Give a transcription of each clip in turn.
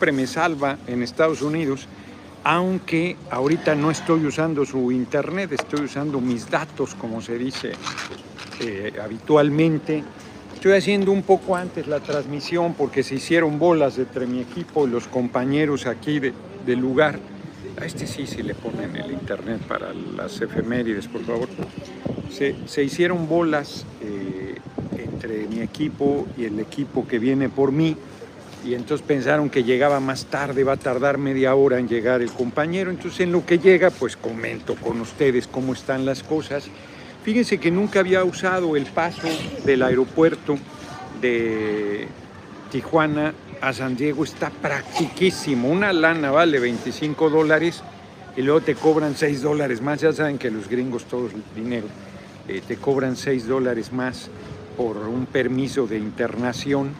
siempre me salva en Estados Unidos, aunque ahorita no estoy usando su internet, estoy usando mis datos, como se dice eh, habitualmente. Estoy haciendo un poco antes la transmisión porque se hicieron bolas entre mi equipo y los compañeros aquí de, del lugar. A este sí, sí le ponen el internet para las efemérides, por favor. Se, se hicieron bolas eh, entre mi equipo y el equipo que viene por mí y entonces pensaron que llegaba más tarde, va a tardar media hora en llegar el compañero, entonces en lo que llega pues comento con ustedes cómo están las cosas. Fíjense que nunca había usado el paso del aeropuerto de Tijuana a San Diego, está practiquísimo, una lana vale 25 dólares y luego te cobran 6 dólares más, ya saben que los gringos todos el dinero, eh, te cobran 6 dólares más por un permiso de internación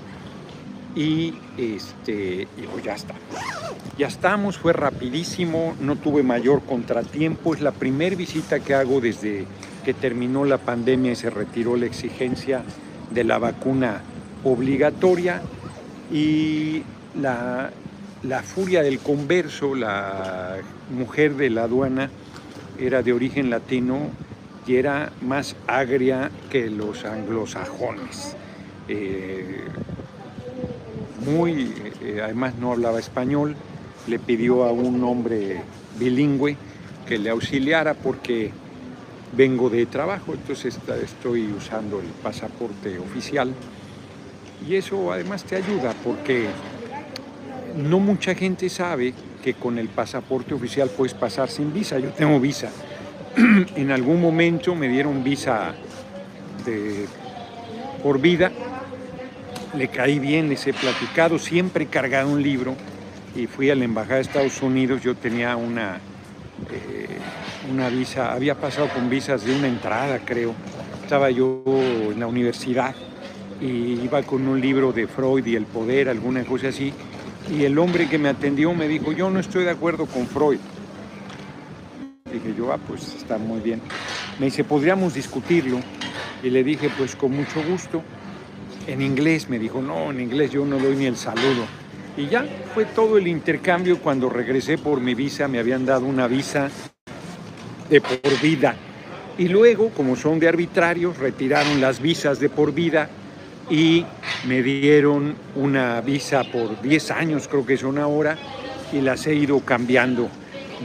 y este pues ya está. Ya estamos, fue rapidísimo, no tuve mayor contratiempo, es la primera visita que hago desde que terminó la pandemia y se retiró la exigencia de la vacuna obligatoria y la, la furia del converso, la mujer de la aduana, era de origen latino y era más agria que los anglosajones. Eh, muy, eh, además no hablaba español, le pidió a un hombre bilingüe que le auxiliara porque vengo de trabajo, entonces estoy usando el pasaporte oficial y eso además te ayuda porque no mucha gente sabe que con el pasaporte oficial puedes pasar sin visa. Yo tengo visa. en algún momento me dieron visa por vida le caí bien, les he platicado, siempre he cargado un libro y fui a la Embajada de Estados Unidos, yo tenía una, eh, una visa, había pasado con visas de una entrada creo, estaba yo en la universidad y iba con un libro de Freud y el poder, alguna cosa así, y el hombre que me atendió me dijo, yo no estoy de acuerdo con Freud. Dije yo, ah, pues está muy bien. Me dice, podríamos discutirlo. Y le dije, pues con mucho gusto en inglés. Me dijo, no, en inglés yo no doy ni el saludo. Y ya fue todo el intercambio. Cuando regresé por mi visa, me habían dado una visa de por vida. Y luego, como son de arbitrarios, retiraron las visas de por vida y me dieron una visa por 10 años, creo que son ahora, y las he ido cambiando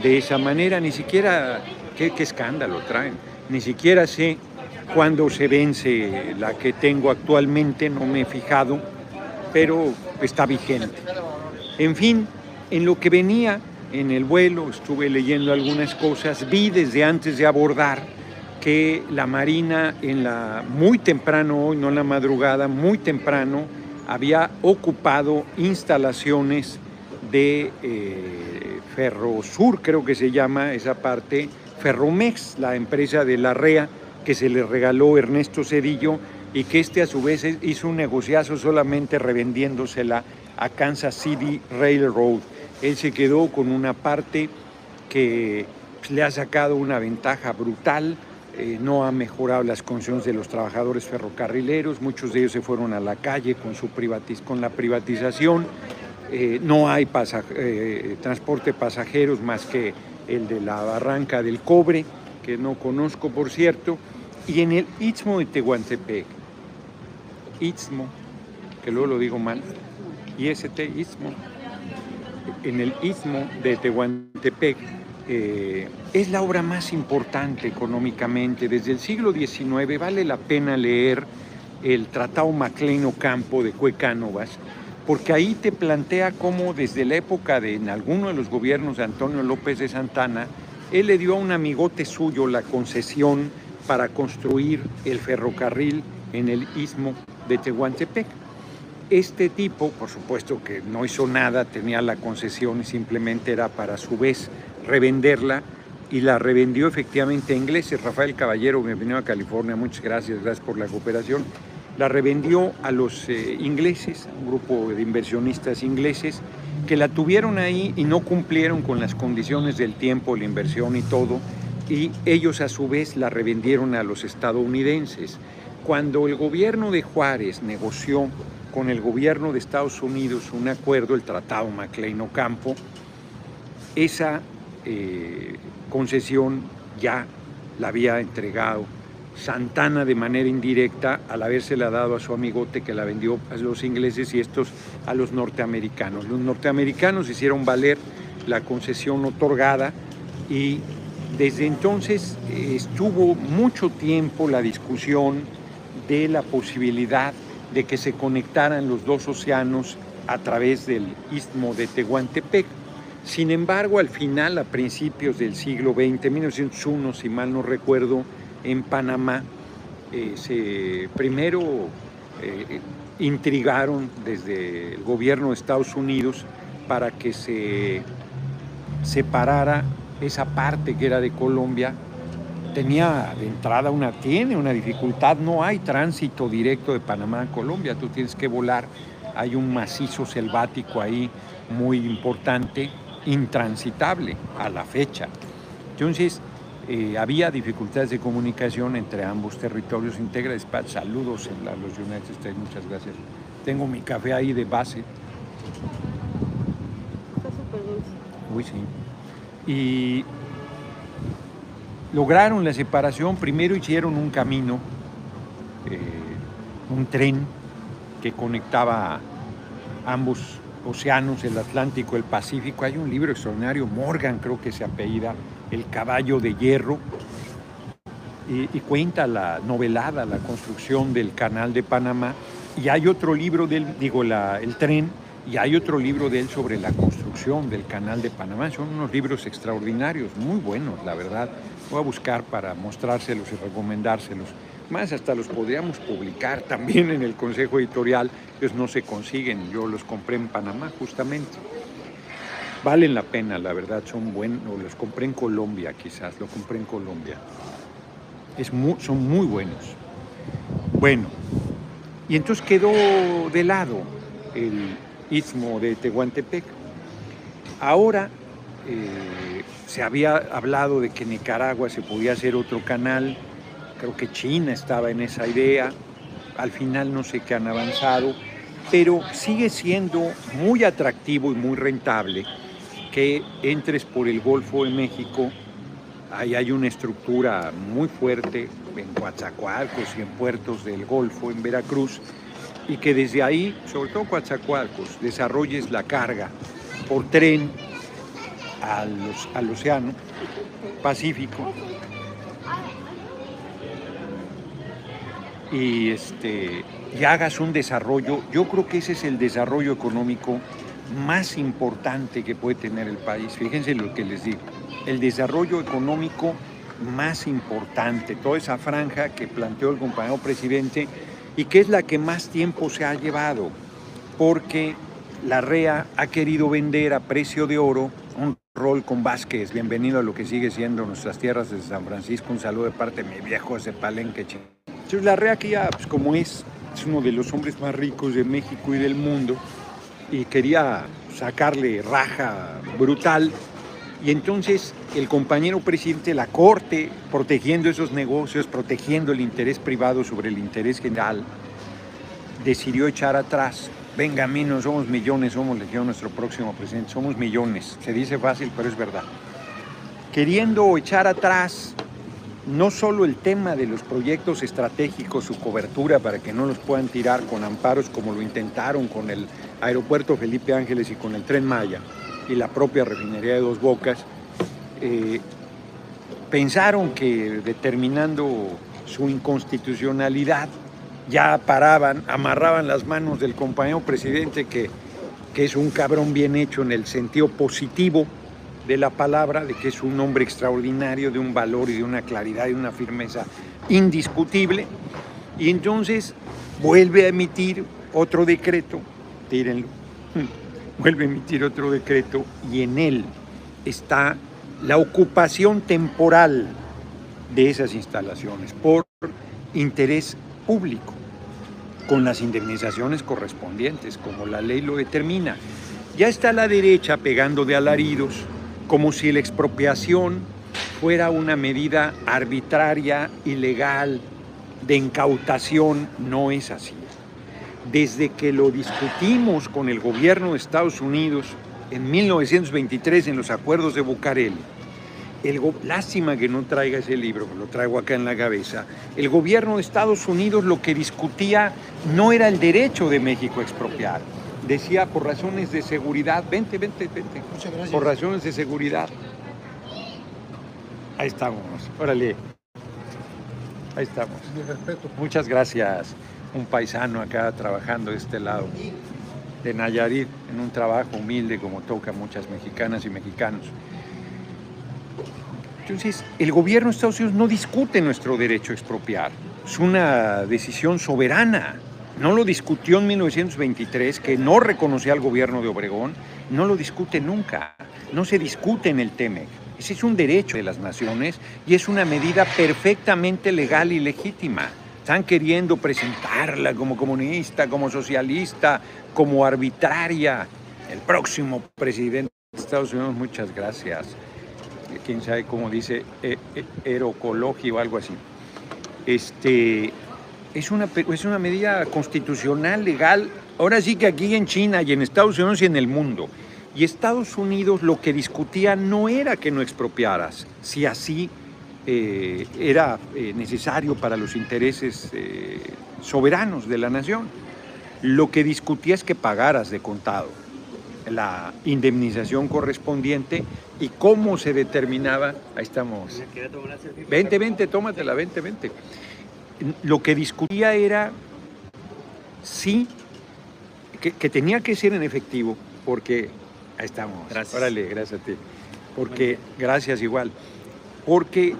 de esa manera. Ni siquiera, qué, qué escándalo traen, ni siquiera sé cuando se vence la que tengo actualmente, no me he fijado, pero está vigente. En fin, en lo que venía en el vuelo, estuve leyendo algunas cosas, vi desde antes de abordar que la Marina en la muy temprano hoy, no en la madrugada, muy temprano había ocupado instalaciones de eh, Ferrosur, creo que se llama esa parte, Ferromex, la empresa de la REA, que se le regaló Ernesto Cedillo y que este a su vez hizo un negociazo solamente revendiéndosela a Kansas City Railroad. Él se quedó con una parte que pues, le ha sacado una ventaja brutal, eh, no ha mejorado las condiciones de los trabajadores ferrocarrileros, muchos de ellos se fueron a la calle con, su con la privatización, eh, no hay eh, transporte pasajeros más que el de la barranca del cobre, que no conozco por cierto, y en el Istmo de Tehuantepec, Istmo, que luego lo digo mal, IST, Istmo, en el Istmo de Tehuantepec, eh, es la obra más importante económicamente. Desde el siglo XIX vale la pena leer el Tratado Maclean Campo de Cuecánovas, porque ahí te plantea cómo desde la época de en alguno de los gobiernos de Antonio López de Santana, él le dio a un amigote suyo la concesión para construir el ferrocarril en el istmo de Tehuantepec. Este tipo, por supuesto que no hizo nada, tenía la concesión y simplemente era para a su vez revenderla y la revendió efectivamente a ingleses. Rafael Caballero, bienvenido a California, muchas gracias, gracias por la cooperación. La revendió a los eh, ingleses, un grupo de inversionistas ingleses, que la tuvieron ahí y no cumplieron con las condiciones del tiempo, la inversión y todo, y ellos a su vez la revendieron a los estadounidenses. Cuando el gobierno de Juárez negoció con el gobierno de Estados Unidos un acuerdo, el Tratado MacLean-Ocampo, esa eh, concesión ya la había entregado Santana de manera indirecta al habérsela dado a su amigote que la vendió a los ingleses y estos a los norteamericanos. Los norteamericanos hicieron valer la concesión otorgada y desde entonces estuvo mucho tiempo la discusión de la posibilidad de que se conectaran los dos océanos a través del istmo de Tehuantepec. Sin embargo, al final, a principios del siglo XX, 1901, si mal no recuerdo, en Panamá, eh, se primero eh, intrigaron desde el gobierno de Estados Unidos para que se separara esa parte que era de Colombia. Tenía de entrada una, tiene una dificultad, no hay tránsito directo de Panamá a Colombia, tú tienes que volar, hay un macizo selvático ahí muy importante, intransitable a la fecha. Entonces, eh, había dificultades de comunicación entre ambos territorios. Integra Dispatch, saludos en los United States, muchas gracias. Tengo mi café ahí de base. Está súper dulce. Uy, sí. Y lograron la separación, primero hicieron un camino, eh, un tren que conectaba ambos océanos, el Atlántico, el Pacífico. Hay un libro extraordinario, Morgan creo que se apellida, el caballo de hierro, y, y, cuenta la novelada, la construcción del canal de Panamá. Y hay otro libro del, digo, la, el tren, y hay otro libro de él sobre la construcción del canal de Panamá. Son unos libros extraordinarios, muy buenos, la verdad. Voy a buscar para mostrárselos y recomendárselos. Más hasta los podríamos publicar también en el Consejo Editorial. Ellos no se consiguen, yo los compré en Panamá justamente valen la pena, la verdad, son buenos, los compré en Colombia quizás, lo compré en Colombia. Es son muy buenos. Bueno, y entonces quedó de lado el istmo de Tehuantepec. Ahora eh, se había hablado de que Nicaragua se podía hacer otro canal, creo que China estaba en esa idea, al final no sé qué han avanzado, pero sigue siendo muy atractivo y muy rentable que entres por el Golfo de México, ahí hay una estructura muy fuerte en Coatzacoalcos y en puertos del Golfo, en Veracruz, y que desde ahí, sobre todo Coatzacoalcos, desarrolles la carga por tren al, al Océano Pacífico. Y, este, y hagas un desarrollo, yo creo que ese es el desarrollo económico más importante que puede tener el país. Fíjense lo que les digo, el desarrollo económico más importante, toda esa franja que planteó el compañero presidente y que es la que más tiempo se ha llevado, porque la REA ha querido vender a precio de oro un rol con Vázquez. Bienvenido a lo que sigue siendo nuestras tierras de San Francisco. Un saludo de parte de mi viejo ese palenque. Entonces la REA que ya, pues como es, es uno de los hombres más ricos de México y del mundo, y quería sacarle raja brutal. Y entonces el compañero presidente de la Corte, protegiendo esos negocios, protegiendo el interés privado sobre el interés general, decidió echar atrás. Venga, a mí no somos millones, somos legión nuestro próximo presidente, somos millones. Se dice fácil, pero es verdad. Queriendo echar atrás no solo el tema de los proyectos estratégicos, su cobertura para que no los puedan tirar con amparos como lo intentaron con el aeropuerto Felipe Ángeles y con el tren Maya y la propia refinería de Dos Bocas, eh, pensaron que determinando su inconstitucionalidad ya paraban, amarraban las manos del compañero presidente que, que es un cabrón bien hecho en el sentido positivo de la palabra, de que es un hombre extraordinario, de un valor y de una claridad y una firmeza indiscutible. Y entonces vuelve a emitir otro decreto, tírenlo, vuelve a emitir otro decreto y en él está la ocupación temporal de esas instalaciones por interés público, con las indemnizaciones correspondientes, como la ley lo determina. Ya está la derecha pegando de alaridos como si la expropiación fuera una medida arbitraria, ilegal, de incautación, no es así. Desde que lo discutimos con el gobierno de Estados Unidos en 1923 en los acuerdos de Bucareli, el lástima que no traiga ese libro, lo traigo acá en la cabeza. El gobierno de Estados Unidos lo que discutía no era el derecho de México a expropiar. Decía por razones de seguridad, vente, vente, vente. Muchas gracias. Por razones de seguridad. Ahí estamos. Órale. Ahí estamos. Mi respeto. Muchas gracias. Un paisano acá trabajando de este lado de Nayarit en un trabajo humilde como toca muchas mexicanas y mexicanos. Entonces, el gobierno de Estados Unidos no discute nuestro derecho a expropiar. Es una decisión soberana. No lo discutió en 1923, que no reconocía al gobierno de Obregón. No lo discute nunca. No se discute en el TEMEC. Ese es un derecho de las naciones y es una medida perfectamente legal y legítima. Están queriendo presentarla como comunista, como socialista, como arbitraria. El próximo presidente de Estados Unidos, muchas gracias quién sabe cómo dice, eh, eh, o algo así. Este, es, una, es una medida constitucional, legal, ahora sí que aquí en China y en Estados Unidos y en el mundo. Y Estados Unidos lo que discutía no era que no expropiaras, si así eh, era necesario para los intereses soberanos de la nación. Lo que discutía es que pagaras de contado la indemnización correspondiente y cómo se determinaba. Ahí estamos. Vente, vente, tómatela, vente, vente. Lo que discutía era sí, que, tenía que ser en efectivo, porque ahí estamos. Gracias. Órale, gracias a ti. Porque, gracias igual. Porque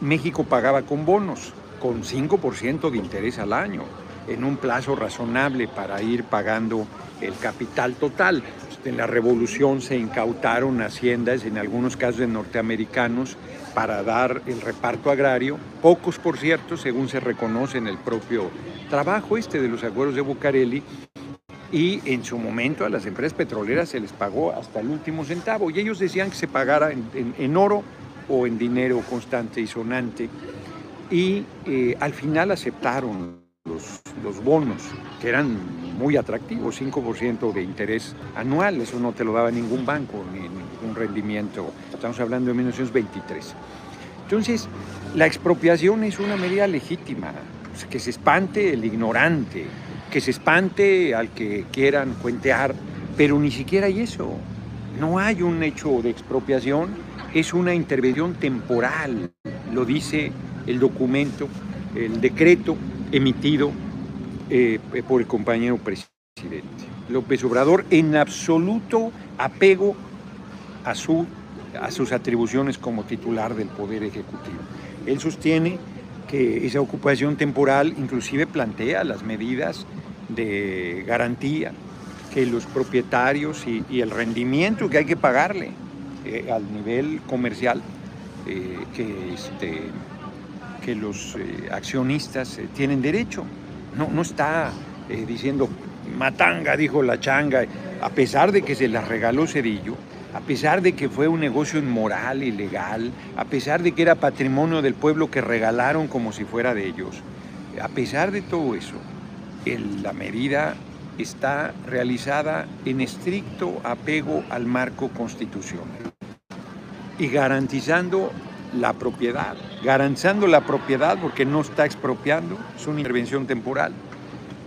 México pagaba con bonos, con 5% de interés al año, en un plazo razonable para ir pagando el capital total. En la revolución se incautaron haciendas, en algunos casos de norteamericanos, para dar el reparto agrario, pocos por cierto, según se reconoce en el propio trabajo este de los acuerdos de Bucareli, y en su momento a las empresas petroleras se les pagó hasta el último centavo, y ellos decían que se pagara en, oro o en dinero constante y sonante, y eh, al final aceptaron los, los bonos, que eran muy atractivos, 5% de interés anual, eso no te lo daba ningún banco, ni ningún rendimiento, estamos hablando de 1923. Entonces, la expropiación es una medida legítima, que se espante el ignorante, que se espante al que quieran cuentear, pero ni siquiera hay eso. No hay un hecho de expropiación, es una intervención temporal, lo dice el documento, el decreto emitido eh, por el compañero presidente. López Obrador en absoluto apego a, su, a sus atribuciones como titular del Poder Ejecutivo. Él sostiene que esa ocupación temporal inclusive plantea las medidas de garantía que los propietarios y, el rendimiento que hay que pagarle eh, al nivel comercial eh, que, este, que los accionistas tienen derecho. No, no está eh, diciendo matanga, dijo la changa, a pesar de que se la regaló Cedillo, a pesar de que fue un negocio inmoral, ilegal, a pesar de que era patrimonio del pueblo que regalaron como si fuera de ellos, a pesar de todo eso, la medida está realizada en estricto apego al marco constitucional y garantizando la propiedad, garantizando la propiedad porque no está expropiando, es una intervención temporal,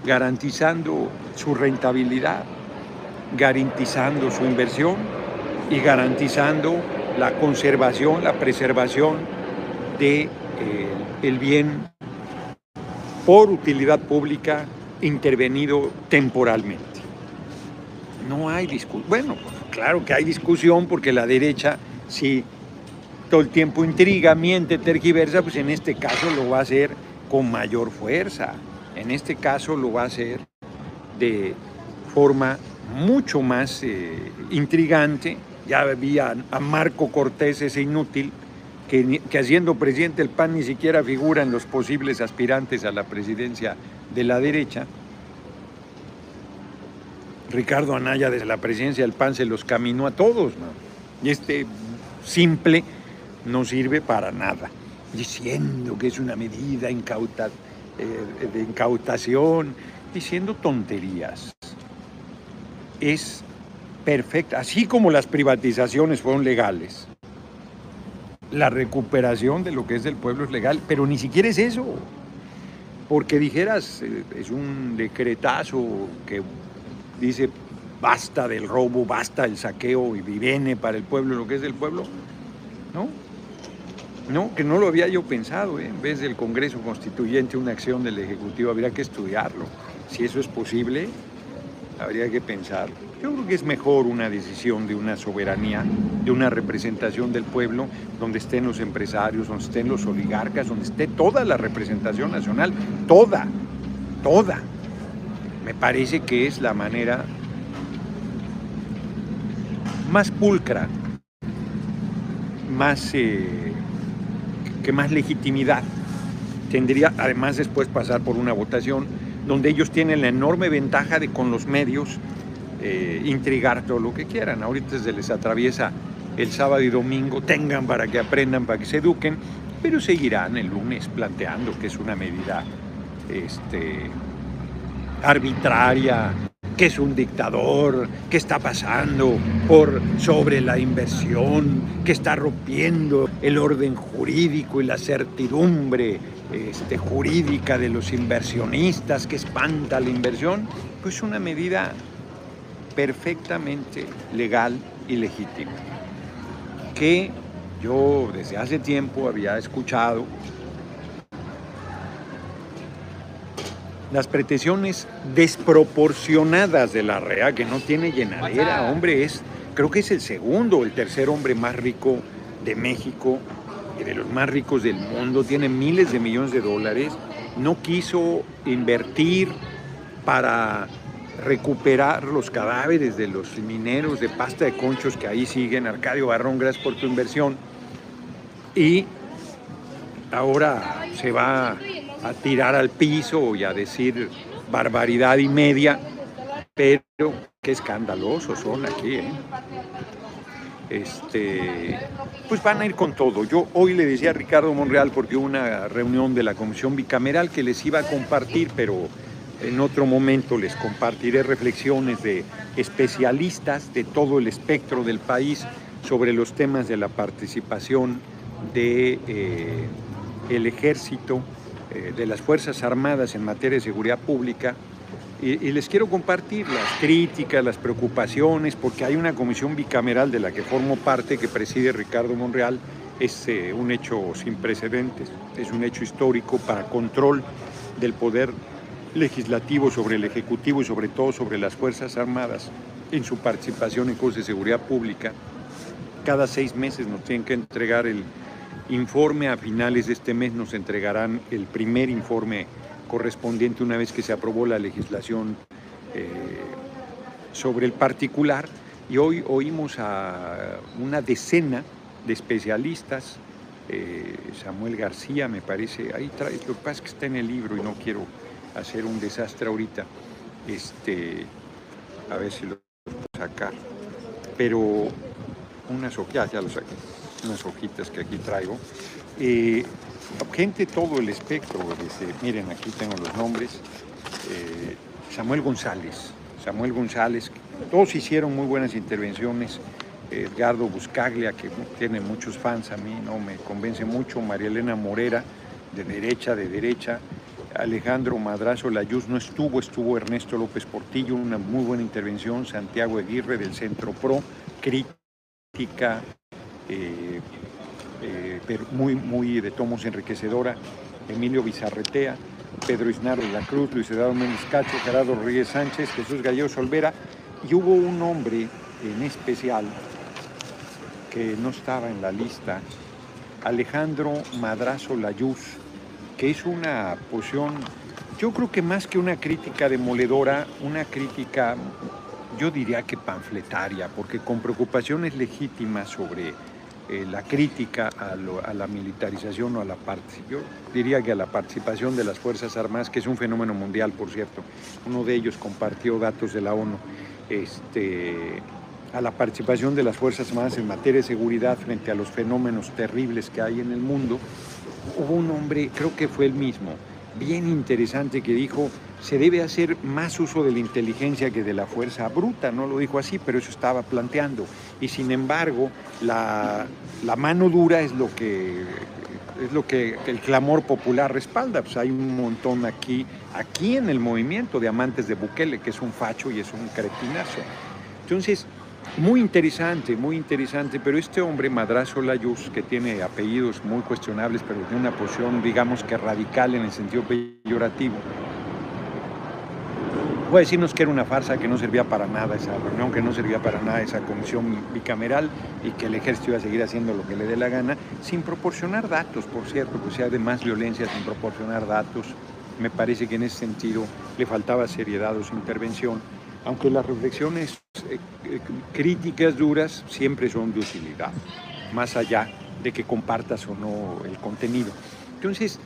garantizando su rentabilidad, garantizando su inversión y garantizando la conservación, la preservación de eh, bien por utilidad pública intervenido temporalmente. No hay discusión. Bueno, claro que hay discusión porque la derecha sí todo el tiempo intriga, miente, tergiversa, pues en este caso lo va a hacer con mayor fuerza. En este caso lo va a hacer de forma mucho más eh, intrigante. Ya había a Marco Cortés, ese inútil, que, que haciendo presidente del PAN ni siquiera figura en los posibles aspirantes a la presidencia de la derecha. Ricardo Anaya desde la presidencia del PAN se los caminó a todos, ¿no? Y este simple no sirve para nada, diciendo que es una medida eh, de incautación diciendo tonterías. Es perfecta, así como las privatizaciones fueron legales. La recuperación de lo que es del pueblo es legal, pero ni siquiera es eso. Porque dijeras, eh, es un decretazo que dice basta del robo, basta el saqueo y viene para el pueblo lo que es del pueblo. No, no, que no lo había yo pensado, ¿eh? en vez del Congreso Constituyente, una acción del Ejecutivo, habría que estudiarlo. Si eso es posible, habría que pensarlo. Yo creo que es mejor una decisión de una soberanía, de una representación del pueblo, donde estén los empresarios, donde estén los oligarcas, donde esté toda la representación nacional, toda, toda. Me parece que es la manera más pulcra, más... Eh, que más legitimidad tendría además después pasar por una votación donde ellos tienen la enorme ventaja de con los medios eh, intrigar todo lo que quieran. Ahorita se les atraviesa el sábado y domingo, tengan para que aprendan, para que se eduquen, pero seguirán el lunes planteando que es una medida este, arbitraria, que es un dictador, que está pasando por sobre la inversión, que está rompiendo el orden jurídico y la certidumbre este, jurídica de los inversionistas, que espanta la inversión, pues una medida perfectamente legal y legítima, que yo desde hace tiempo había escuchado las pretensiones desproporcionadas de la REA, que no tiene llenadera, hombre, es, creo que es el segundo o el tercer hombre más rico de México y de los más ricos del mundo, tiene miles de millones de dólares, no quiso invertir para recuperar los cadáveres de los mineros de pasta de conchos que ahí siguen. Arcadio Barrón, gracias por tu inversión. Y ahora se va a tirar al piso y a decir barbaridad y media, pero qué escandalosos son aquí. ¿eh? Este, pues van a ir con todo. Yo hoy le decía a Ricardo Monreal, porque hubo una reunión de la Comisión Bicameral que les iba a compartir, pero en otro momento les compartiré reflexiones de especialistas de todo el espectro del país sobre los temas de la participación de eh, el ejército, eh, de las Fuerzas Armadas en materia de seguridad pública y, les quiero compartir las críticas, las preocupaciones, porque hay una comisión bicameral de la que formo parte, que preside Ricardo Monreal, es eh, un hecho sin precedentes, es un hecho histórico para control del poder legislativo sobre el Ejecutivo y sobre todo sobre las Fuerzas Armadas en su participación en cosas de seguridad pública. Cada seis meses nos tienen que entregar el informe. A finales de este mes nos entregarán el primer informe correspondiente una vez que se aprobó la legislación eh, sobre el particular. Y hoy oímos a una decena de especialistas, eh, Samuel García me parece, ahí trae, lo que pasa es que está en el libro y no quiero hacer un desastre ahorita, este, a ver si lo puedo sacar, pero unas hojitas, ya lo saqué unas hojitas que aquí traigo. Gente todo el espectro, miren, aquí tengo los nombres. Eh, Samuel González, Samuel González, todos hicieron muy buenas intervenciones. Edgardo Buscaglia, que tiene muchos fans a mí, no me convence mucho. María Elena Morera, de derecha, de derecha. Alejandro Madrazo Layuz no estuvo, estuvo Ernesto López Portillo, una muy buena intervención. Santiago Aguirre del Centro Pro, crítica eh, eh, muy, muy de tomos enriquecedora, Emilio Bizarretea, Pedro Isnaro de la Cruz, Luis Eduardo Méndez Cacho, Gerardo Rodríguez Sánchez, Jesús Gallego Olvera, y hubo un hombre en especial que no estaba en la lista, Alejandro Madrazo Layuz, que es una posición, yo creo que más que una crítica demoledora, una crítica, yo diría que panfletaria, porque con preocupaciones legítimas sobre eh, la crítica a, la militarización o a la participación, diría que a la participación de las Fuerzas Armadas, que es un fenómeno mundial, por cierto. Uno de ellos compartió datos de la ONU. Este, a la participación de las Fuerzas Armadas en materia de seguridad frente a los fenómenos terribles que hay en el mundo, hubo un hombre, creo que fue el mismo, bien interesante que dijo, se debe hacer más uso de la inteligencia que de la fuerza bruta, no lo dijo así, pero eso estaba planteando. Y sin embargo, la, la mano dura es lo que es lo que el clamor popular respalda. Pues hay un montón aquí, aquí en el movimiento de amantes de Bukele, que es un facho y es un cretinazo. Entonces, muy interesante, muy interesante, pero este hombre, Madrazo Layuz, que tiene apellidos muy cuestionables, pero tiene una posición, digamos que radical en el sentido peyorativo, Voy a decirnos que era una farsa, que no servía para nada esa reunión, que no servía para nada esa comisión bicameral y que el ejército iba a seguir haciendo lo que le dé la gana, sin proporcionar datos, por cierto, que sea de más violencia sin proporcionar datos. Me parece que en ese sentido le faltaba seriedad a su intervención, aunque las reflexiones eh, eh, críticas duras siempre son de utilidad, más allá de que compartas o no el contenido. Entonces,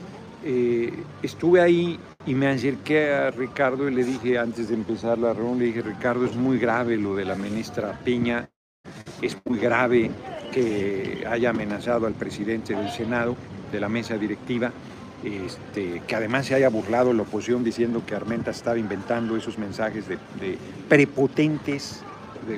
eh, estuve ahí y me acerqué a Ricardo y le dije, antes de empezar la reunión, le dije, Ricardo, es muy grave lo de la ministra Piña, es muy grave que haya amenazado al presidente del Senado, de la mesa directiva, este, que además se haya burlado la oposición diciendo que Armenta estaba inventando esos mensajes de, prepotentes,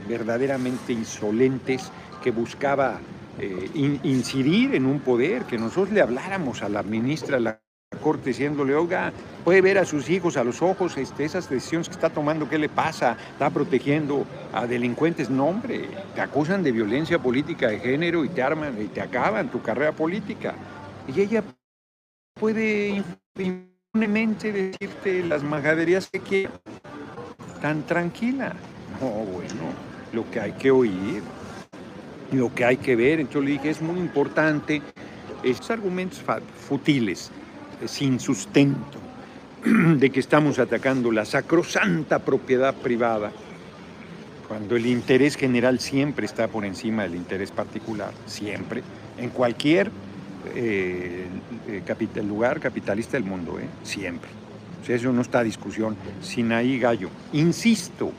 verdaderamente insolentes, que buscaba eh, incidir en un poder, que nosotros le habláramos a la ministra, la corte diciéndole, oiga, puede ver a sus hijos a los ojos este, esas decisiones que está tomando, ¿qué le pasa? ¿Está protegiendo a delincuentes? No, hombre, te acusan de violencia política de género y te arman y te acaban tu carrera política. Y ella puede impunemente decirte las majaderías que quiera, tan tranquila. No, bueno, lo que hay que oír, lo que hay que ver. Entonces le dije, es muy importante esos argumentos futiles sin sustento de que estamos atacando la sacrosanta propiedad privada, cuando el interés general siempre está por encima del interés particular, siempre, en cualquier eh, lugar capitalista del mundo, ¿eh? siempre. Eso no está a discusión. Sin ahí gallo. Insisto,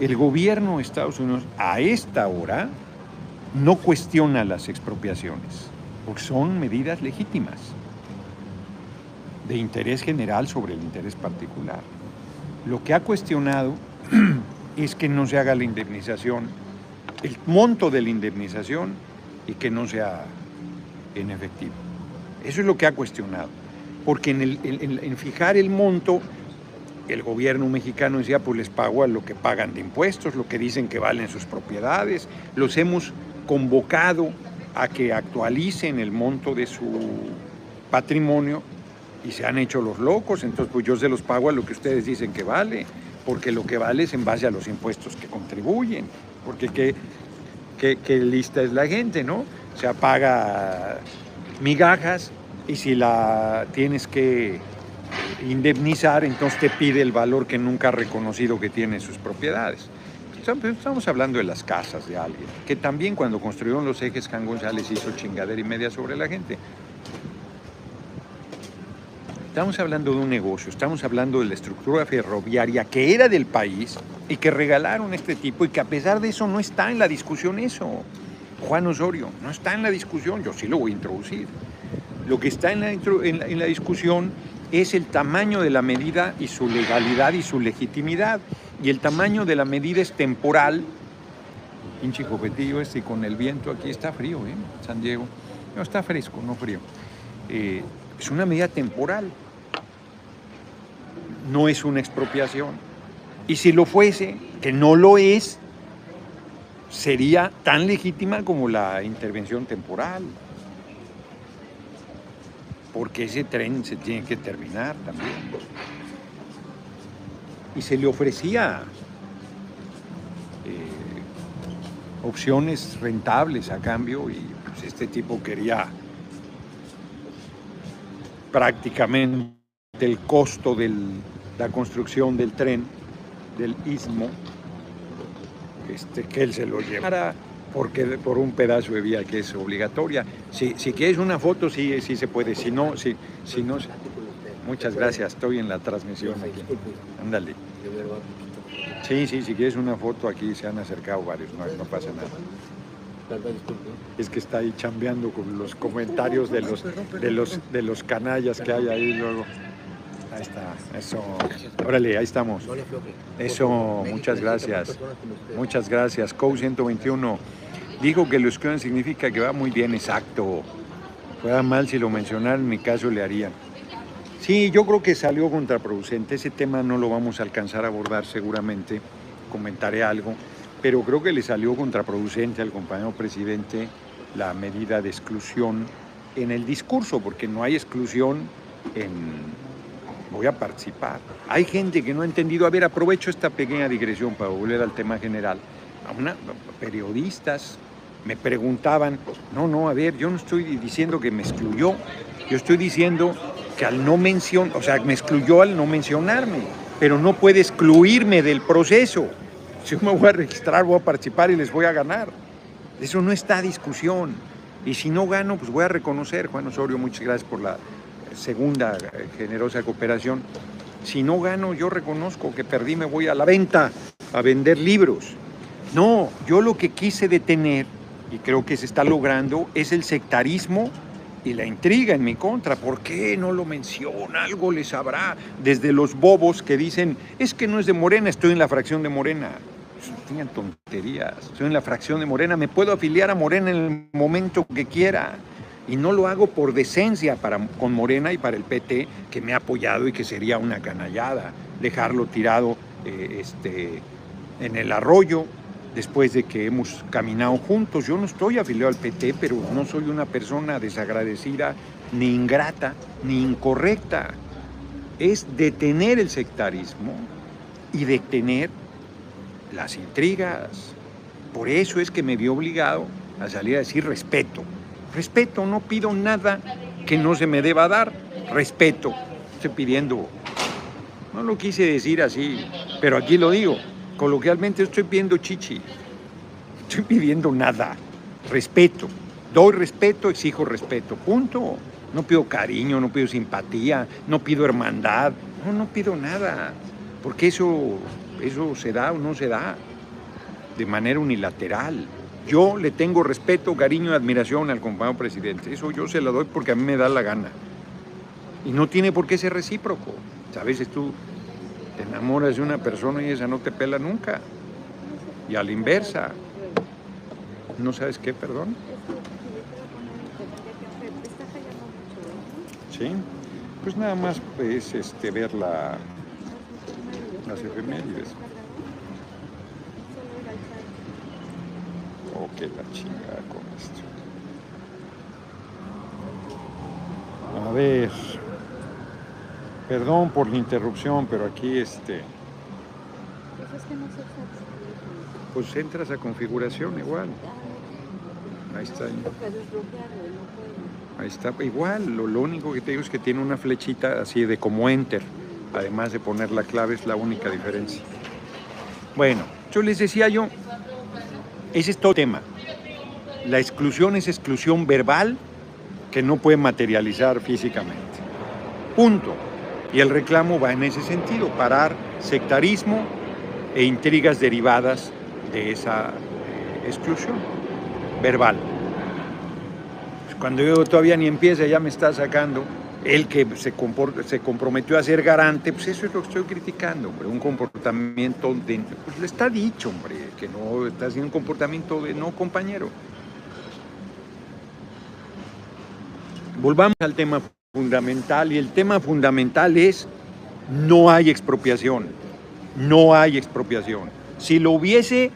el gobierno de Estados Unidos a esta hora no cuestiona las expropiaciones porque son medidas legítimas de interés general sobre el interés particular. Lo que ha cuestionado es que no se haga la indemnización, el monto de la indemnización y que no sea en efectivo. Eso es lo que ha cuestionado, porque en, fijar el monto, el gobierno mexicano decía, pues les pago a lo que pagan de impuestos, lo que dicen que valen sus propiedades, los hemos convocado a que actualicen el monto de su patrimonio y se han hecho los locos, entonces pues yo se los pago a lo que ustedes dicen que vale, porque lo que vale es en base a los impuestos que contribuyen, porque qué, lista es la gente, ¿no? O sea, paga migajas y si la tienes que indemnizar, entonces te pide el valor que nunca ha reconocido que tiene sus propiedades. Estamos hablando de las casas de alguien, que también cuando construyeron los ejes Juan González hizo chingadera y media sobre la gente. Estamos hablando de un negocio, estamos hablando de la estructura ferroviaria que era del país y que regalaron este tipo y que a pesar de eso no está en la discusión eso. Juan Osorio, no está en la discusión, yo sí lo voy a introducir. Lo que está en la, en discusión es el tamaño de la medida y su legalidad y su legitimidad y el tamaño de la medida es temporal. Pinche copetillo este con el viento aquí está frío, ¿eh? San Diego. No, está fresco, no frío. Eh, es una medida temporal. No es una expropiación. Y si lo fuese, que no lo es, sería tan legítima como la intervención temporal. Porque ese tren se tiene que terminar también y se le ofrecía eh, opciones rentables a cambio y pues, este tipo quería prácticamente el costo de la construcción del tren, del istmo, este, que él se lo llevara porque, por un pedazo de vía que es obligatoria. Si, si quieres una foto, sí, sí se puede, si no, si, si no... Muchas gracias, estoy en la transmisión aquí. Ándale. Sí, sí, si quieres una foto aquí se han acercado varios, no, pasa nada. Es que está ahí chambeando con los comentarios de los, de los, de los canallas que hay ahí luego. Ahí está, eso. Órale, ahí estamos. Eso, muchas gracias. Muchas gracias. COU 121 dijo que lo escuchan significa que va muy bien, exacto. Fuera mal si lo mencionaran, en mi caso le harían. Sí, yo creo que salió contraproducente. Ese tema no lo vamos a alcanzar a abordar seguramente. Comentaré algo. Pero creo que le salió contraproducente al compañero presidente la medida de exclusión en el discurso, porque no hay exclusión en voy a participar. Hay gente que no ha entendido, a ver, aprovecho esta pequeña digresión para volver al tema general. A una, periodistas me preguntaban, no, no, a ver, yo no estoy diciendo que me excluyó, yo estoy diciendo que al no mencionar, o sea, me excluyó al no mencionarme, pero no puede excluirme del proceso. Si yo me voy a registrar, voy a participar y les voy a ganar. Eso no está discusión. Y si no gano, pues voy a reconocer, Juan Osorio, muchas gracias por la segunda eh, generosa cooperación. Si no gano, yo reconozco que perdí, me voy a la venta a vender libros. No, yo lo que quise detener, y creo que se está logrando, es el sectarismo y la intriga en mi contra. ¿Por qué no lo menciona? Algo les sabrá. Desde los bobos que dicen, es que no es de Morena, estoy en la fracción de Morena. Tengan tonterías. Estoy en la fracción de Morena. Me puedo afiliar a Morena en el momento que quiera. Y no lo hago por decencia para, con Morena y para el PT, que me ha apoyado y que sería una canallada dejarlo tirado eh, este, en el arroyo después de que hemos caminado juntos. Yo no estoy afiliado al PT, pero no soy una persona desagradecida, ni ingrata, ni incorrecta. Es detener el sectarismo y detener las intrigas. Por eso es que me vi obligado a salir a decir respeto. Respeto, no pido nada que no se me deba dar. Respeto. Estoy pidiendo. No lo quise decir así, pero aquí lo digo. Coloquialmente estoy pidiendo chichi. Estoy pidiendo nada. Respeto. Doy respeto, exijo respeto. Punto. No pido cariño, no pido simpatía, no pido hermandad. No, no pido nada. Porque eso, eso se da o no se da de manera unilateral. Yo le tengo respeto, cariño y admiración al compañero presidente. Eso yo se lo doy porque a mí me da la gana. Y no tiene por qué ser recíproco. A veces tú te enamoras de una persona y esa no te pela nunca. Y a la inversa. ¿No sabes qué, perdón? Sí. Pues nada más es este, ver la, las efemérides. Que la chingada con esto. A ver. Perdón por la interrupción, pero aquí este. Pues entras a configuración igual. Ahí está. Ahí está. Igual, lo, lo único que te digo es que tiene una flechita así de como enter. Además de poner la clave es la única diferencia. Bueno, yo les decía yo, ese es todo el tema. La exclusión es exclusión verbal que no puede materializar físicamente. Punto. Y el reclamo va en ese sentido, parar sectarismo e intrigas derivadas de esa eh, exclusión verbal. Cuando yo todavía ni empieza, ya me está sacando el que se, se comprometió a ser garante, pues eso es lo que estoy criticando, hombre, un comportamiento de, pues le está dicho, hombre, que no está haciendo un comportamiento de no compañero. Volvamos al tema fundamental y el tema fundamental es no hay expropiación, no hay expropiación. Si lo hubiese,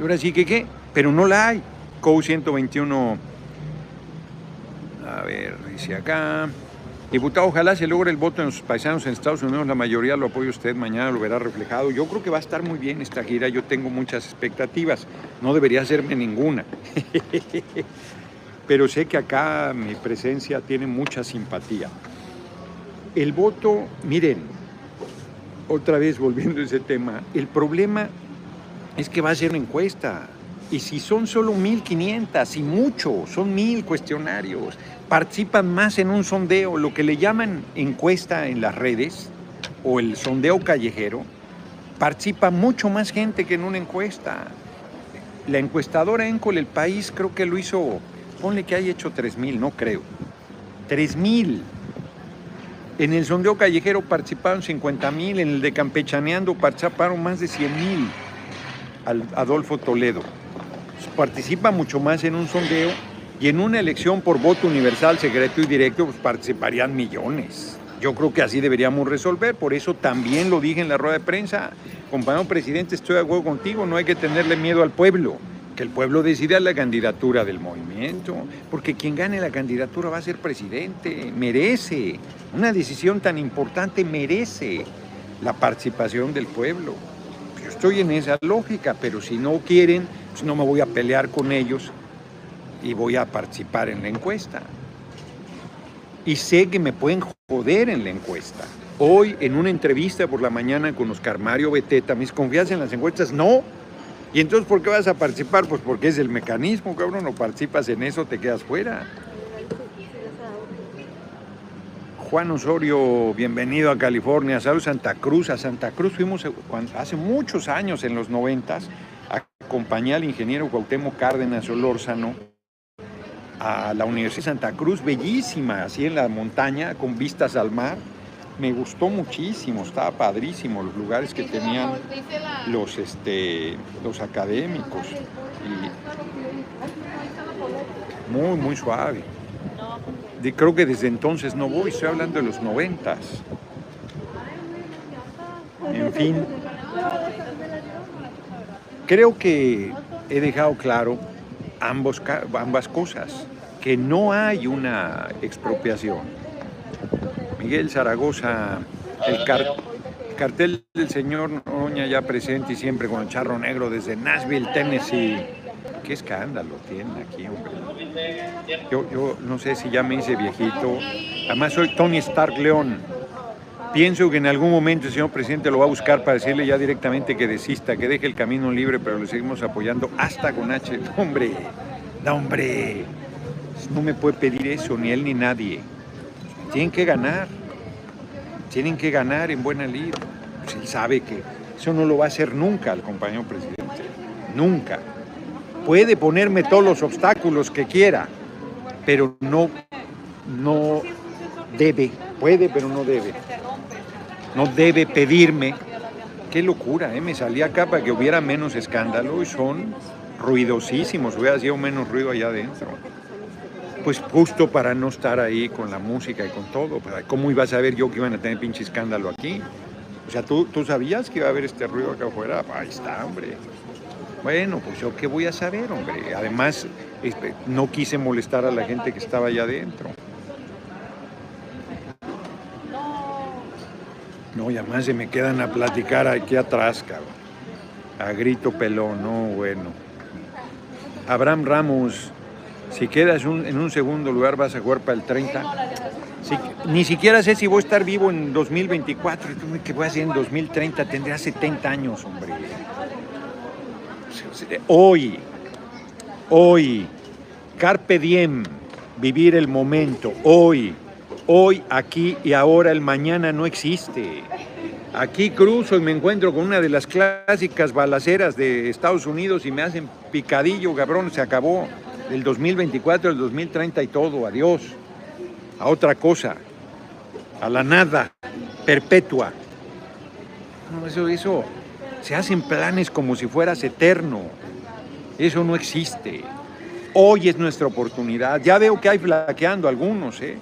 ahora sí que qué, pero no la hay. COU 121 a ver, dice acá. Diputado, ojalá se logre el voto en los paisanos en Estados Unidos. La mayoría lo apoya usted. Mañana lo verá reflejado. Yo creo que va a estar muy bien esta gira. Yo tengo muchas expectativas. No debería hacerme ninguna. Pero sé que acá mi presencia tiene mucha simpatía. El voto, miren, otra vez volviendo a ese tema, el problema es que va a ser una encuesta. Y si son solo 1.500 y mucho, son mil cuestionarios, participan más en un sondeo, lo que le llaman encuesta en las redes o el sondeo callejero, participa mucho más gente que en una encuesta. la encuestadora Encol El País creo que lo hizo, ponle que haya hecho 3 mil, no creo. 3 mil. En el sondeo callejero participaron 50 mil, en el de Campechaneando participaron más de 100 mil. Adolfo Toledo. Participa mucho más en un sondeo y en una elección por voto universal, secreto y directo, pues participarían millones. Yo creo que así deberíamos resolver, por eso también lo dije en la rueda de prensa. Compañero presidente, estoy de acuerdo contigo, no hay que tenerle miedo al pueblo, que el pueblo decida la candidatura del movimiento, porque quien gane la candidatura va a ser presidente, merece, una decisión tan importante merece la participación del pueblo. Yo estoy en esa lógica, pero si no quieren, pues no me voy a pelear con ellos y voy a participar en la encuesta y sé que me pueden joder en la encuesta. Hoy, en una entrevista por la mañana con Oscar Mario Beteta, ¿mis confianzas en las encuestas? No. ¿Y entonces por qué vas a participar? Pues porque es el mecanismo, cabrón, no participas en eso, te quedas fuera. Juan Osorio, bienvenido a California. Saludos Santa Cruz. A Santa Cruz fuimos hace muchos años, en los noventas, acompañé al ingeniero Cuauhtémoc Cárdenas Olórzano a la Universidad de Santa Cruz, bellísima, así en la montaña, con vistas al mar. Me gustó muchísimo, estaba padrísimo los lugares que tenían los, este, los académicos. muy, muy suave. creo que desde entonces no voy, estoy hablando de los noventas. En fin, creo que he dejado claro ambas cosas, que no hay una expropiación. Miguel Zaragoza, el, cartel del señor Noroña ya presente y siempre con el charro negro desde Nashville, Tennessee. Qué escándalo tiene aquí, hombre. Yo, yo no sé si ya me hice viejito. Además soy Tony Stark León. Pienso que en algún momento el señor presidente lo va a buscar para decirle ya directamente que desista, que deje el camino libre, pero le seguimos apoyando hasta con H. hombre, no, hombre, no me puede pedir eso, ni él ni nadie. Tienen que ganar, tienen que ganar en buena lid. Pues él sabe que eso no lo va a hacer nunca el compañero presidente, nunca. Puede ponerme todos los obstáculos que quiera, pero no, no debe, puede, pero no debe no debe pedirme. Qué locura, ¿eh? me salí acá para que hubiera menos escándalo y son ruidosísimos, hubiera sido menos ruido allá adentro. Pues justo para no estar ahí con la música y con todo. ¿Cómo iba a saber yo que iban a tener pinche escándalo aquí? O sea, ¿tú, ¿tú sabías que iba a haber este ruido acá afuera? Ahí está, hombre. Bueno, pues yo qué voy a saber, hombre. Además, este, no quise molestar a la gente que estaba allá adentro. No, y además se me quedan a platicar aquí atrás, cabrón. A grito pelón, no, bueno. Abraham Ramos, si quedas en un segundo lugar vas a jugar para el 30. ni siquiera sé si voy a estar vivo en 2024. ¿Qué voy a hacer en 2030? Tendría 70 años, hombre. Hoy, hoy, carpe diem, vivir el momento, hoy Hoy, aquí y ahora, el mañana no existe. Aquí cruzo y me encuentro con una de las clásicas balaceras de Estados Unidos y me hacen picadillo, cabrón, se acabó. El 2024, el 2030 y todo, adiós. A otra cosa, a la nada, perpetua. No, eso, eso, se hacen planes como si fueras eterno. Eso no existe. Hoy es nuestra oportunidad. Ya veo que hay flaqueando algunos, ¿eh?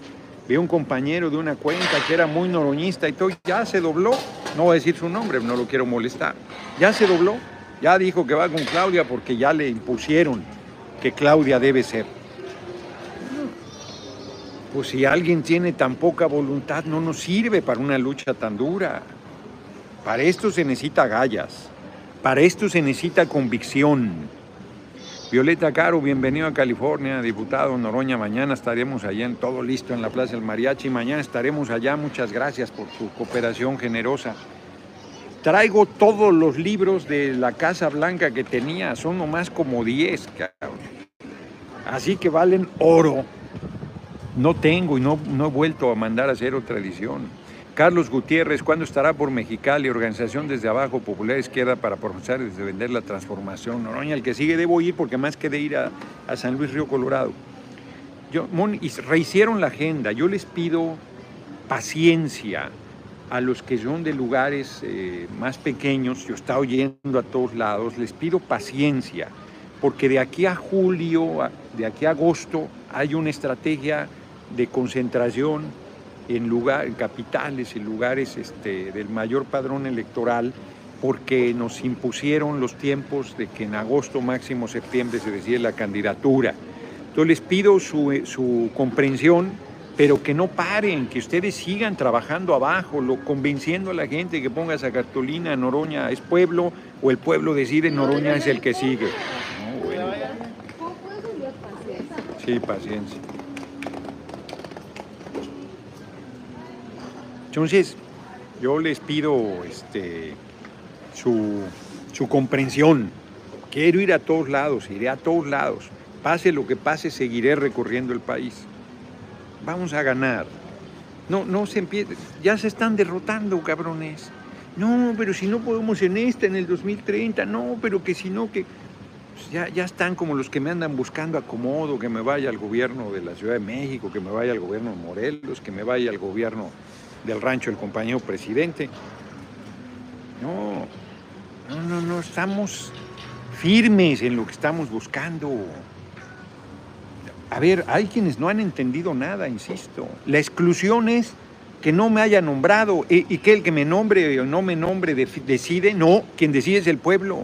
Vi un compañero de una cuenta que era muy noroñista y todo, ya se dobló, no voy a decir su nombre, no lo quiero molestar, ya se dobló, ya dijo que va con Claudia porque ya le impusieron que Claudia debe ser. Pues si alguien tiene tan poca voluntad, no nos sirve para una lucha tan dura. Para esto se necesita gallas, para esto se necesita convicción. Violeta Caro, bienvenido a California, diputado Noroña. Mañana estaremos allá en todo listo en la Plaza del Mariachi. Mañana estaremos allá. Muchas gracias por su cooperación generosa. Traigo todos los libros de la Casa Blanca que tenía, son nomás como 10, Así que valen oro. No tengo y no, no he vuelto a mandar a hacer otra edición. Carlos Gutiérrez, ¿cuándo estará por Mexicali? Organización desde abajo, Popular Izquierda para profesar desde vender la transformación. Noroña, el que sigue debo ir porque más que de ir a, San Luis Río Colorado. Yo, y rehicieron la agenda. Yo les pido paciencia a los que son de lugares eh, más pequeños. Yo estaba oyendo a todos lados. Les pido paciencia porque de aquí a julio, de aquí a agosto, hay una estrategia de concentración en, lugar, en capitales, en lugares este, del mayor padrón electoral, porque nos impusieron los tiempos de que en agosto, máximo septiembre, se decide la candidatura. Entonces les pido su, su comprensión, pero que no paren, que ustedes sigan trabajando abajo, lo, convenciendo a la gente que ponga esa cartulina, Noroña es pueblo, o el pueblo decide Noroña es el que sigue. Sí, paciencia. Entonces, yo les pido este, su, comprensión. Quiero ir a todos lados, iré a todos lados. Pase lo que pase, seguiré recorriendo el país. Vamos a ganar. No, no se empiece. Ya se están derrotando, cabrones. No, pero si no podemos en esta, en el 2030, no, pero que si no, que pues ya, ya están como los que me andan buscando acomodo, que me vaya al gobierno de la Ciudad de México, que me vaya al gobierno de Morelos, que me vaya al gobierno del rancho del compañero presidente. No, no, no, no, estamos firmes en lo que estamos buscando. A ver, hay quienes no han entendido nada, insisto. La exclusión es que no me haya nombrado y, que el que me nombre o no me nombre decide. No, quien decide es el pueblo.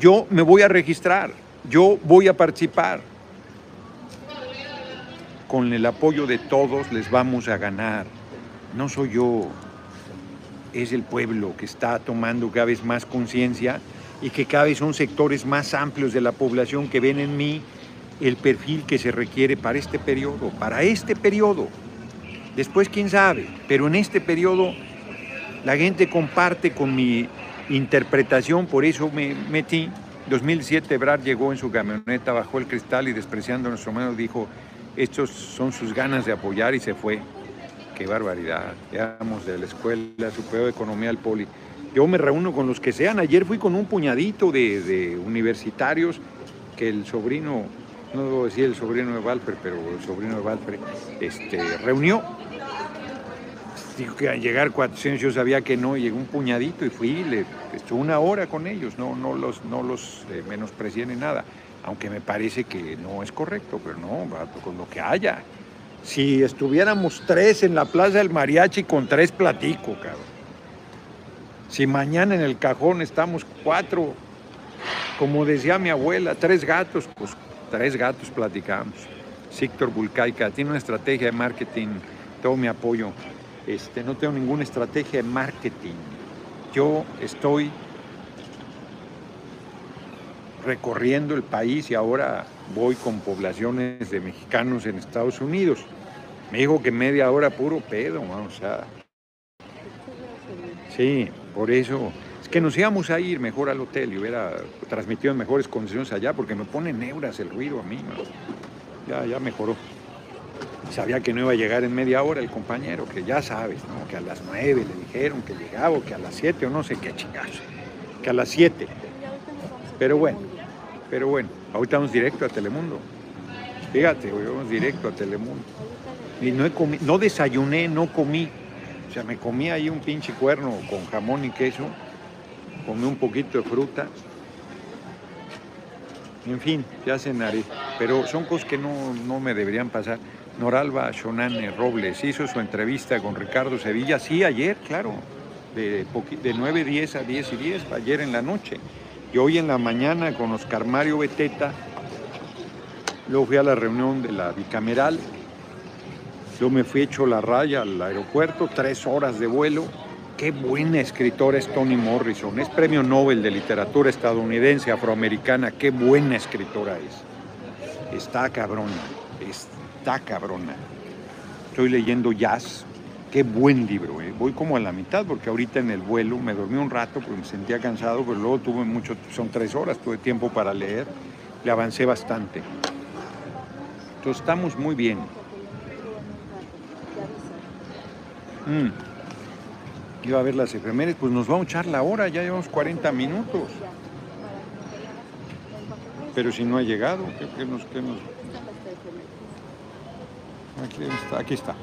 Yo me voy a registrar, yo voy a participar. Con el apoyo de todos les vamos a ganar no soy yo, es el pueblo que está tomando cada vez más conciencia y que cada vez son sectores más amplios de la población que ven en mí el perfil que se requiere para este periodo, para este periodo. Después, quién sabe, pero en este periodo la gente comparte con mi interpretación, por eso me metí. 2007 Ebrard llegó en su camioneta, bajó el cristal y despreciando a nuestro hermano dijo, estos son sus ganas de apoyar y se fue qué barbaridad. Llegamos de la escuela superior de economía al poli. Yo me reúno con los que sean. Ayer fui con un puñadito de, universitarios que el sobrino, no debo decir el sobrino de Valper, pero el sobrino de Valper, este, reunió. Dijo que al llegar 400 yo sabía que no, llegó un puñadito y fui, le, estuve una hora con ellos, no, no los, no los eh, menosprecié ni nada, aunque me parece que no es correcto, pero no, con lo que haya. Si estuviéramos tres en la Plaza del Mariachi, con tres platico, cabrón. Si mañana en el cajón estamos cuatro, como decía mi abuela, tres gatos, pues tres gatos platicamos. Víctor Bulcaica tiene una estrategia de marketing, todo mi apoyo. Este, no tengo ninguna estrategia de marketing. Yo estoy recorriendo el país y ahora voy con poblaciones de mexicanos en Estados Unidos. Me dijo que media hora puro pedo, o sea. Sí, por eso. Es que nos íbamos a ir mejor al hotel y hubiera transmitido en mejores condiciones allá, porque me pone neuras el ruido a mí. Ya, ya mejoró. Sabía que no iba a llegar en media hora el compañero, que ya sabes, ¿no? Que a las nueve le dijeron que llegaba, o que a las siete, o no sé qué chingazo. Que a las siete. Pero bueno, pero bueno, ahorita vamos directo a Telemundo. Fíjate, hoy vamos directo a Telemundo. Y no, no desayuné, no comí. O sea, me comí ahí un pinche cuerno con jamón y queso. Comí un poquito de fruta. En fin, ya cenaré. Pero son cosas que no, no me deberían pasar. Noralba Shonane Robles hizo su entrevista con Ricardo Sevilla, sí, ayer, claro, de, de 9.10 a 10 y 10, ayer en la noche. Y hoy en la mañana con Oscar Mario Beteta, luego fui a la reunión de la bicameral, yo me fui hecho la raya al aeropuerto, tres horas de vuelo. Qué buena escritora es Toni Morrison, es premio Nobel de literatura estadounidense, afroamericana, qué buena escritora es. Está cabrona, está cabrona. Estoy leyendo Jazz, Qué buen libro, ¿eh? voy como a la mitad porque ahorita en el vuelo me dormí un rato porque me sentía cansado, pero luego tuve mucho, son tres horas, tuve tiempo para leer, le avancé bastante. Entonces estamos muy bien. Mm. Iba a ver las efemérides, pues nos vamos a echar la hora, ya llevamos 40 minutos. Pero si no ha llegado, ¿qué, nos, qué nos... Aquí está.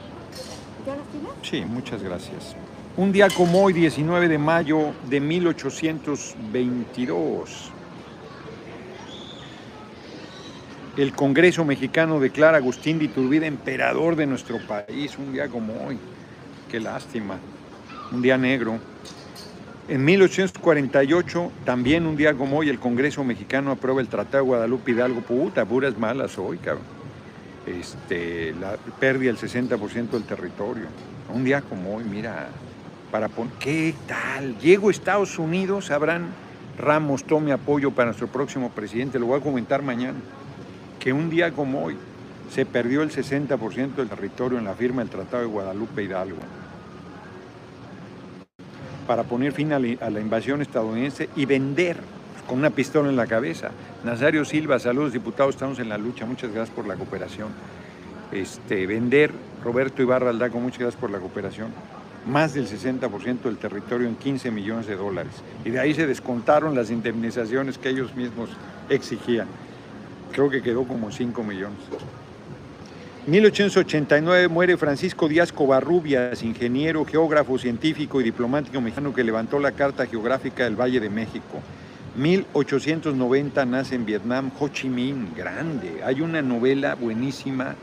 Sí, muchas gracias. Un día como hoy, 19 de mayo de 1822, el Congreso mexicano declara a Agustín de Iturbide emperador de nuestro país. Un día como hoy. Qué lástima. Un día negro. En 1848, también un día como hoy, el Congreso mexicano aprueba el Tratado de Guadalupe Hidalgo. Puta, puras malas hoy, cabrón. Este, la pérdida del 60% del territorio. Un día como hoy, mira, para poner, ¿qué tal? Llego a Estados Unidos, Abraham Ramos tome apoyo para nuestro próximo presidente, lo voy a comentar mañana, que un día como hoy se perdió el 60% del territorio en la firma del Tratado de Guadalupe Hidalgo para poner fin a la invasión estadounidense y vender con una pistola en la cabeza. Nazario Silva, saludos diputados, estamos en la lucha, muchas gracias por la cooperación. Este, vender, Roberto Ibarra Aldaco, muchas gracias por la cooperación, más del 60% del territorio en 15 millones de dólares. Y de ahí se descontaron las indemnizaciones que ellos mismos exigían. Creo que quedó como 5 millones. 1889 muere Francisco Díaz Covarrubias, ingeniero, geógrafo, científico y diplomático mexicano que levantó la Carta Geográfica del Valle de México. 1890 nace en Vietnam Ho Chi Minh, grande. Hay una novela buenísima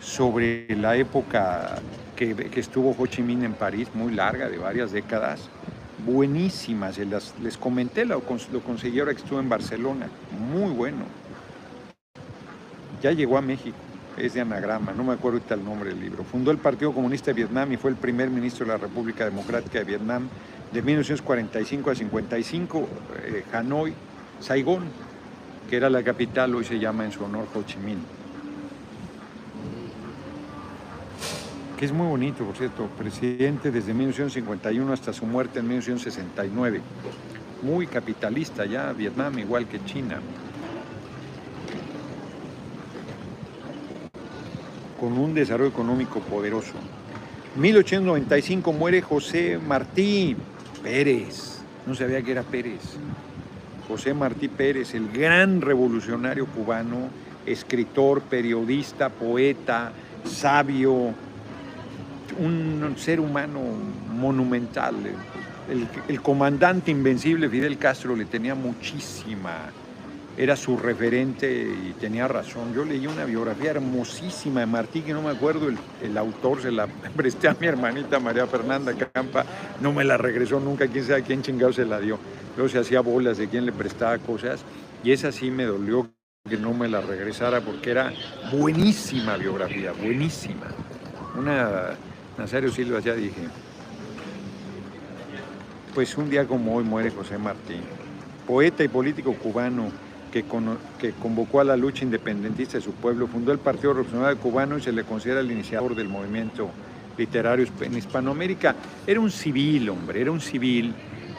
sobre la época que, estuvo Ho Chi Minh en París, muy larga, de varias décadas. Buenísima, se las, les comenté, lo, lo conseguí ahora que estuve en Barcelona. Muy bueno. Ya llegó a México es de anagrama, no me acuerdo ahorita el nombre del libro. Fundó el Partido Comunista de Vietnam y fue el primer ministro de la República Democrática de Vietnam de 1945 a 55, eh, Hanoi, Saigón, que era la capital, hoy se llama en su honor Ho Chi Minh. Que es muy bonito, por cierto, presidente desde 1951 hasta su muerte en 1969. Muy capitalista ya, Vietnam igual que China. con un desarrollo económico poderoso. 1895 muere José Martí Pérez, no sabía que era Pérez. José Martí Pérez, el gran revolucionario cubano, escritor, periodista, poeta, sabio, un ser humano monumental. El, el comandante invencible Fidel Castro le tenía muchísima era su referente y tenía razón. Yo leí una biografía hermosísima de Martí, que no me acuerdo el, autor, se la presté a mi hermanita María Fernanda Campa, no me la regresó nunca, quién sabe quién chingado se la dio. Luego se hacía bolas de quién le prestaba cosas y esa sí me dolió que no me la regresara porque era buenísima biografía, buenísima. Una, Nazario Silva ya dije, pues un día como hoy muere José Martí, poeta y político cubano que, convocó a la lucha independentista de su pueblo, fundó el Partido Revolucionario Cubano y se le considera el iniciador del movimiento literario en Hispanoamérica. Era un civil, hombre, era un civil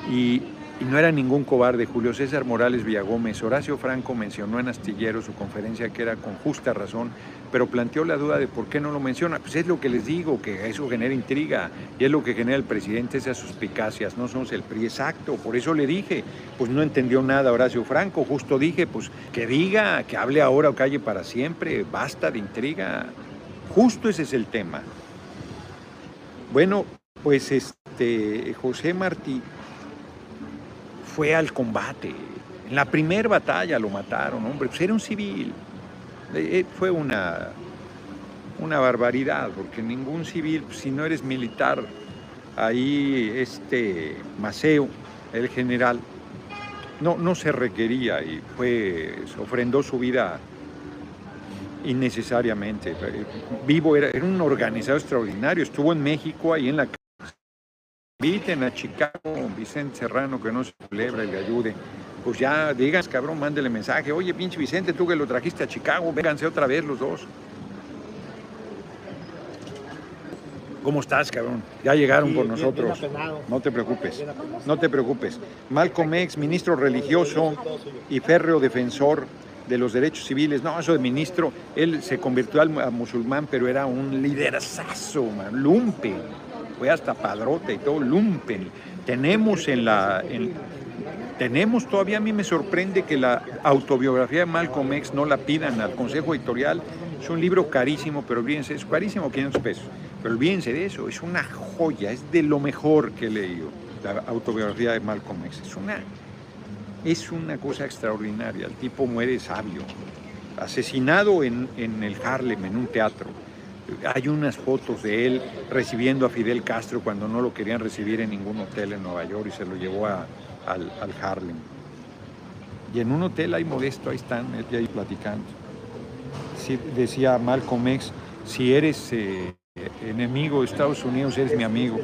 y y no era ningún cobarde. Julio César Morales Villagómez, Horacio Franco mencionó en Astillero su conferencia que era con justa razón, pero planteó la duda de por qué no lo menciona. Pues es lo que les digo, que eso genera intriga y es lo que genera el presidente esas suspicacias. No somos el PRI exacto, por eso le dije, pues no entendió nada Horacio Franco. Justo dije, pues que diga, que hable ahora o calle para siempre, basta de intriga. Justo ese es el tema. Bueno, pues este José Martí fue al combate. En la primera batalla lo mataron, hombre, pues era un civil. Eh, eh, fue una, una barbaridad, porque ningún civil, pues, si no eres militar, ahí este Maceo, el general, no, no se requería y pues ofrendó su vida innecesariamente. Vivo era, era un organizado extraordinario, estuvo en México, ahí en la Inviten a Chicago, Vicente Serrano, que no se celebra y le ayude. Pues ya digan, cabrón, mándele mensaje. Oye, pinche Vicente, tú que lo trajiste a Chicago, vénganse otra vez los dos. ¿Cómo estás, cabrón? Ya llegaron por nosotros. no te preocupes, no te preocupes. Malcolm X, ministro religioso y férreo defensor de los derechos civiles. No, eso de ministro, él se convirtió al musulmán, pero era un liderazo, man, lumpe fue hasta padrote y todo, lumpen. Tenemos en la... tenemos todavía, a mí me sorprende que la autobiografía de Malcolm X no la pidan al Consejo Editorial. Es un libro carísimo, pero olvídense, es carísimo, 500 pesos. Pero olvídense de eso, es una joya, es de lo mejor que he leído, la autobiografía de Malcolm X. Es una, es una cosa extraordinaria, el tipo muere sabio, asesinado en, en el Harlem, en un teatro hay unas fotos de él recibiendo a Fidel Castro cuando no lo querían recibir en ningún hotel en Nueva York y se lo llevó al, Harlem. Y en un hotel ahí modesto, ahí están, ahí platicando. decía Malcolm X, si eres eh, enemigo de Estados Unidos, eres mi amigo.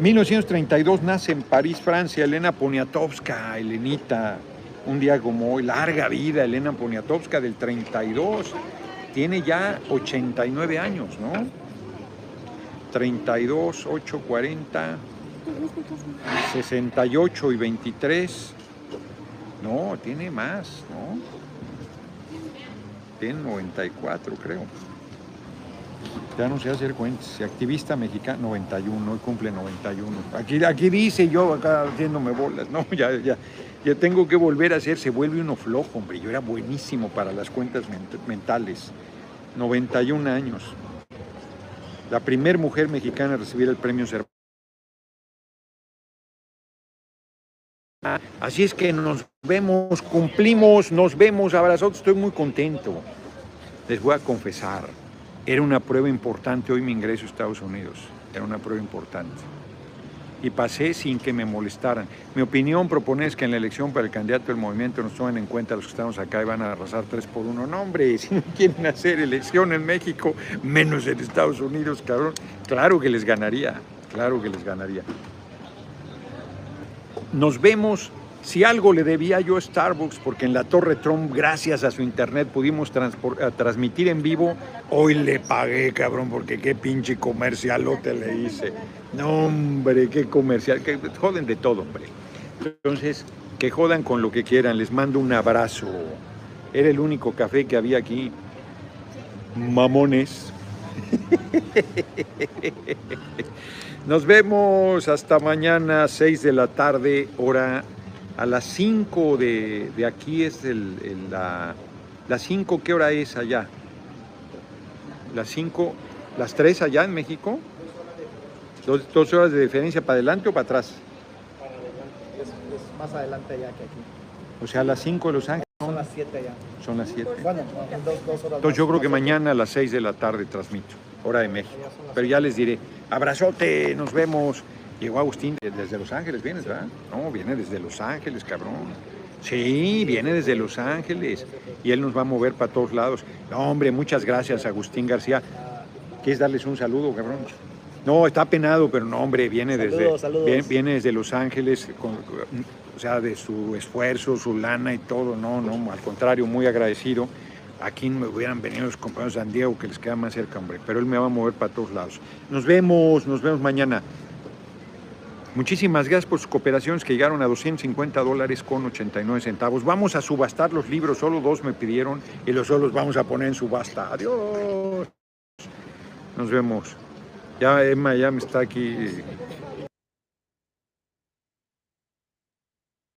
1932 nace en París, Francia, Elena Poniatowska, Elenita, un día como hoy, larga vida, Elena Poniatowska del 32 tiene ya 89 años, ¿no? 32, 8, 40, 68 y 23. No, tiene más, ¿no? Tiene 94, creo. Ya no sé hacer cuentas. Activista mexicana, 91, hoy cumple 91. Aquí, aquí dice yo acá haciéndome bolas. No, ya, ya, ya tengo que volver a hacer. Se vuelve uno flojo, hombre. Yo era buenísimo para las cuentas mentales. 91 años. La primera mujer mexicana a recibir el premio Cervantes. Así es que nos vemos, cumplimos, nos vemos, abrazados, estoy muy contento. Les voy a confesar, era una prueba importante hoy mi ingreso a Estados Unidos, era una prueba importante y pasé sin que me molestaran. Mi opinión propone es que en la elección para el candidato del movimiento nos tomen en cuenta los que estamos acá y van a arrasar tres por uno. No, hombre, si no quieren hacer elección en México, menos en Estados Unidos, cabrón, claro que les ganaría, claro que les ganaría. Nos vemos si algo le debía yo a Starbucks, porque en la Torre Trump, gracias a su internet, pudimos transmitir en vivo, hoy le pagué, cabrón, porque qué pinche comercialote le hice. No, hombre, qué comercial, que joden de todo, hombre. Entonces, que jodan con lo que quieran, les mando un abrazo. Era el único café que había aquí. Mamones. Nos vemos hasta mañana, 6 de la tarde, hora a las 5 de, aquí es el, la, las 5, ¿qué hora es allá? Las 5, las 3 allá en México. Dos, horas de diferencia para adelante o para atrás. Para adelante, es, más adelante allá que aquí. O sea, a las 5 de Los Ángeles. Son las 7 allá. Son las 7. Bueno, dos, dos horas. Entonces yo creo que mañana a las 6 de la tarde transmito, hora de México. Pero ya les diré, abrazote, nos vemos. Llegó Agustín desde Los Ángeles, ¿vienes, verdad? No, viene desde Los Ángeles, cabrón. Sí, viene desde Los Ángeles y él nos va a mover para todos lados. No, hombre, muchas gracias, Agustín García. ¿Quieres darles un saludo, cabrón? No, está penado, pero no, hombre, viene desde, Viene, desde Los Ángeles, o sea, de su esfuerzo, su lana y todo. No, no, al contrario, muy agradecido. Aquí me hubieran venido los compañeros de San Diego, que les queda más cerca, hombre, pero él me va a mover para todos lados. Nos vemos, nos vemos mañana. Muchísimas gracias por sus cooperaciones que llegaron a 250 dólares con 89 centavos. Vamos a subastar los libros, solo dos me pidieron y los solos vamos a poner en subasta. Adiós. Nos vemos. Ya Emma ya me está aquí